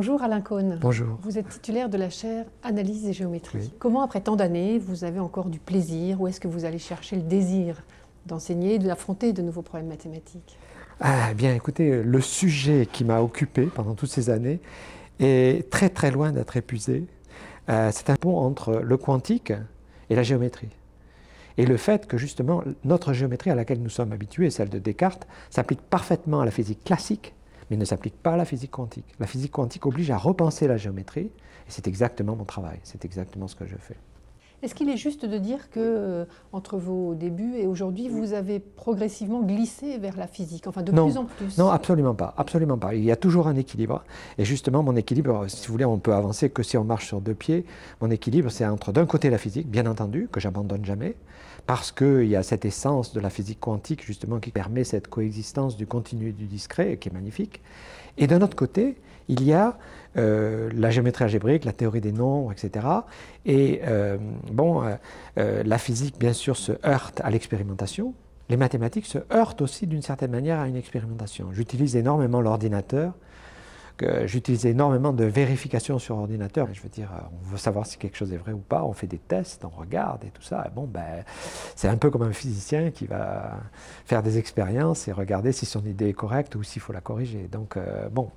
Bonjour Alain Cohn. Bonjour. Vous êtes titulaire de la chaire Analyse et géométrie. Comment, après tant d'années, vous avez encore du plaisir ou est-ce que vous allez chercher le désir d'enseigner, d'affronter de nouveaux problèmes mathématiques? Ah bien, écoutez, le sujet qui m'a occupé pendant toutes ces années est très très loin d'être épuisé. Euh, c'est un pont entre le quantique et la géométrie. Et le fait que justement notre géométrie à laquelle nous sommes habitués, celle de Descartes, s'applique parfaitement à la physique classique, mais ne s'applique pas à la physique quantique. La physique quantique oblige à repenser la géométrie, et c'est exactement mon travail, c'est exactement ce que je fais. Est-ce qu'il est juste de dire que euh, entre vos débuts et aujourd'hui, vous avez progressivement glissé vers la physique, enfin de plus en plus Non, absolument pas, absolument pas. Il y a toujours un équilibre, et justement, mon équilibre, si vous voulez, on peut avancer que si on marche sur deux pieds. Mon équilibre, c'est entre d'un côté la physique, bien entendu, que j'abandonne jamais, parce qu'il y a cette essence de la physique quantique, justement, qui permet cette coexistence du continu et du discret, qui est magnifique. Et d'un autre côté, il y a euh, la géométrie algébrique, la théorie des nombres, etc. Et euh, bon, euh, la physique, bien sûr, se heurte à l'expérimentation. Les mathématiques se heurtent aussi d'une certaine manière à une expérimentation. J'utilise énormément l'ordinateur j'utilise énormément de vérifications sur ordinateur. Je veux dire, on veut savoir si quelque chose est vrai ou pas, on fait des tests, on regarde et tout ça. bon, ben, c'est un peu comme un physicien qui va faire des expériences et regarder si son idée est correcte ou s'il faut la corriger. Donc, euh, bon,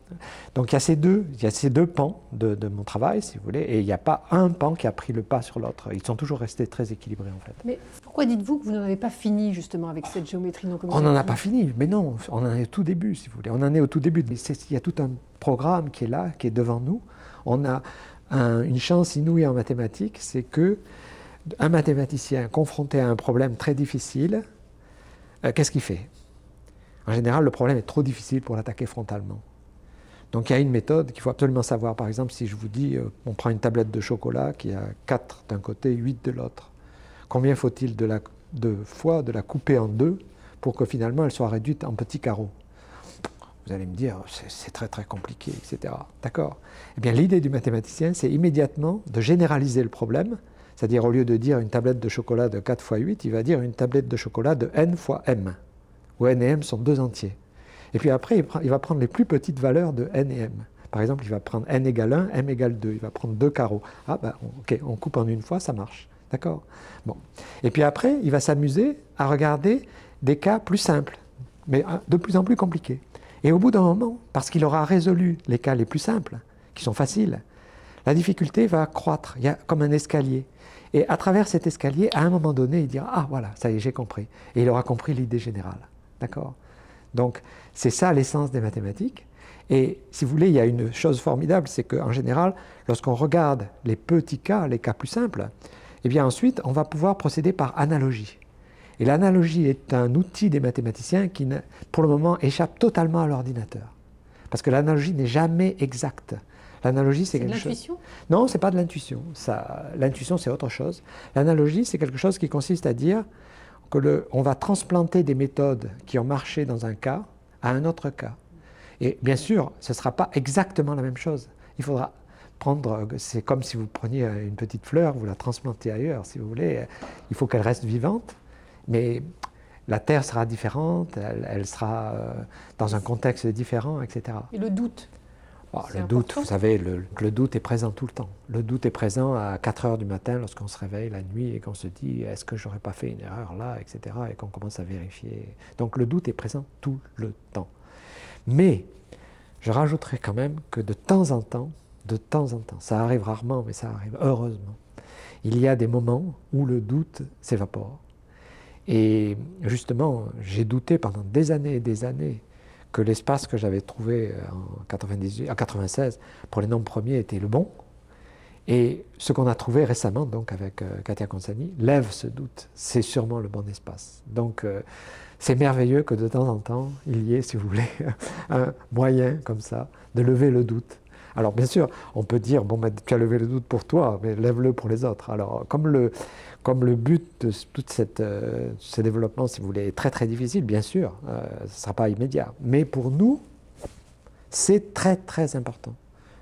donc il y a ces deux, il y a ces deux pans de, de, mon travail, si vous voulez, et il n'y a pas un pan qui a pris le pas sur l'autre. Ils sont toujours restés très équilibrés en fait. Mais pourquoi dites-vous que vous n'en avez pas fini justement avec cette géométrie non On n'en a pas fini, mais non, on en est au tout début, si vous voulez. On en est au tout début. Il y a tout un programme qui est là, qui est devant nous. On a une chance inouïe en mathématiques, c'est que un mathématicien confronté à un problème très difficile, euh, qu'est-ce qu'il fait? En général, le problème est trop difficile pour l'attaquer frontalement. Donc il y a une méthode qu'il faut absolument savoir. Par exemple, si je vous dis, euh, on prend une tablette de chocolat qui a 4 d'un côté, 8 de l'autre, combien faut-il de, de fois de la couper en deux pour que finalement elle soit réduite en petits carreaux? Vous allez me dire, c'est très très compliqué, etc. D'accord Eh bien, l'idée du mathématicien, c'est immédiatement de généraliser le problème, c'est-à-dire au lieu de dire une tablette de chocolat de 4 fois 8, il va dire une tablette de chocolat de n fois m, où n et m sont deux entiers. Et puis après, il, va prendre les plus petites valeurs de n et m. Par exemple, il va prendre n égale 1, m égale 2, il va prendre deux carreaux. Ah ben, ok, on coupe en une fois, ça marche. D'accord Bon. Et puis après, il va s'amuser à regarder des cas plus simples, mais de plus en plus compliqués. Et au bout d'un moment, parce qu'il aura résolu les cas les plus simples, qui sont faciles, la difficulté va croître, il y a comme un escalier. Et à travers cet escalier, à un moment donné, il dira Ah voilà, ça y est, j'ai compris. Et il aura compris l'idée générale. D'accord? Donc, c'est ça l'essence des mathématiques. Et si vous voulez, il y a une chose formidable, c'est qu'en général, lorsqu'on regarde les petits cas, les cas plus simples, eh bien ensuite, on va pouvoir procéder par analogie. Et l'analogie est un outil des mathématiciens qui, pour le moment, échappe totalement à l'ordinateur. Parce que l'analogie n'est jamais exacte. L'analogie, c'est quelque chose. Non, c'est pas de l'intuition. L'intuition, c'est autre chose. L'analogie, c'est quelque chose qui consiste à dire que le, on va transplanter des méthodes qui ont marché dans un cas à un autre cas. Et bien sûr, ce ne sera pas exactement la même chose. Il faudra prendre, c'est comme si vous preniez une petite fleur, vous la transplantez ailleurs, si vous voulez. Il faut qu'elle reste vivante, mais la Terre sera différente, elle, sera euh, dans un contexte différent, etc. Et le doute? Ah, Le doute, vous savez, le, le, doute est présent tout le temps. Le doute est présent à 4 heures du matin lorsqu'on se réveille la nuit et qu'on se dit est-ce que j'aurais pas fait une erreur là, etc. et qu'on commence à vérifier. Donc le doute est présent tout le temps. Mais je rajouterai quand même que de temps en temps, de temps en temps, ça arrive rarement, mais ça arrive heureusement, il y a des moments où le doute s'évapore et justement, j'ai douté pendant des années et des années que l'espace que j'avais trouvé en, 98, en 96 pour les nombres premiers était le bon. Et ce qu'on a trouvé récemment, donc avec euh, Katia Consani, lève ce doute. C'est sûrement le bon espace. Donc, euh, c'est merveilleux que de temps en temps, il y ait, si vous voulez, un moyen comme ça de lever le doute. Alors, bien sûr, on peut dire, bon, ben, tu as levé le doute pour toi, mais lève-le pour les autres. Alors, comme le, comme le but de tout euh, ce développement, si vous voulez, est très très difficile, bien sûr, euh, ce ne sera pas immédiat. Mais pour nous, c'est très très important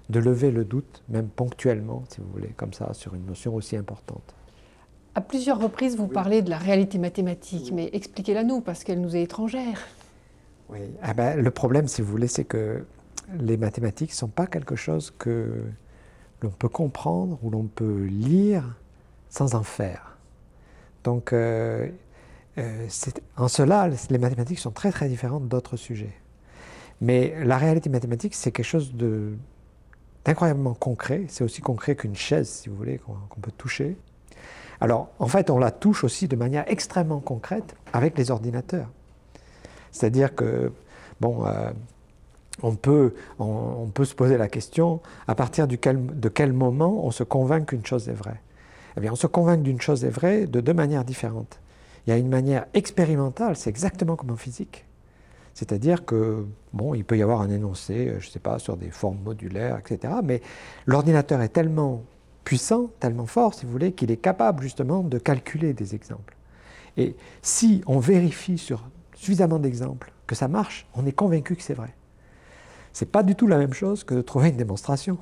de lever le doute, même ponctuellement, si vous voulez, comme ça, sur une notion aussi importante. À plusieurs reprises, vous parlez de la réalité mathématique, mais expliquez-la nous, parce qu'elle nous est étrangère. Oui, ah ben, le problème, si vous voulez, c'est que les mathématiques ne sont pas quelque chose que l'on peut comprendre ou l'on peut lire sans en faire. Donc, euh, euh, en cela, les mathématiques sont très très différentes d'autres sujets. Mais la réalité mathématique, c'est quelque chose d'incroyablement concret. C'est aussi concret qu'une chaise, si vous voulez, qu'on peut toucher. Alors, en fait, on la touche aussi de manière extrêmement concrète avec les ordinateurs. C'est-à-dire que, bon, euh, on, peut, se poser la question à partir de quel moment on se convainc qu'une chose est vraie? Eh bien, on se convainc d'une chose est vraie de deux manières différentes. Il y a une manière expérimentale, c'est exactement comme en physique. C'est-à-dire que, bon, il peut y avoir un énoncé, euh, je ne sais pas, sur des formes modulaires, etc. Mais l'ordinateur est tellement puissant, tellement fort, si vous voulez, qu'il est capable justement de calculer des exemples. Et si on vérifie sur suffisamment d'exemples que ça marche, on est convaincu que c'est vrai. Ce n'est pas du tout la même chose que de trouver une démonstration.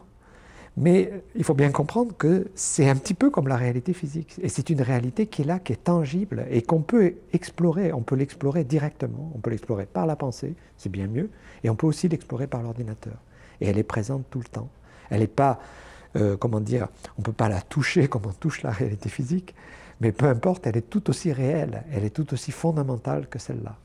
Mais il faut bien comprendre que c'est un petit peu comme la réalité physique. Et c'est une réalité qui est là, qui est tangible et qu'on peut explorer. On peut l'explorer directement, on peut l'explorer par la pensée, c'est bien mieux, et on peut aussi l'explorer par l'ordinateur. Et elle est présente tout le temps. Elle n'est pas, euh, comment dire, on ne peut pas la toucher comme on touche la réalité physique, mais peu importe, elle est tout aussi réelle, elle est tout aussi fondamentale que celle-là.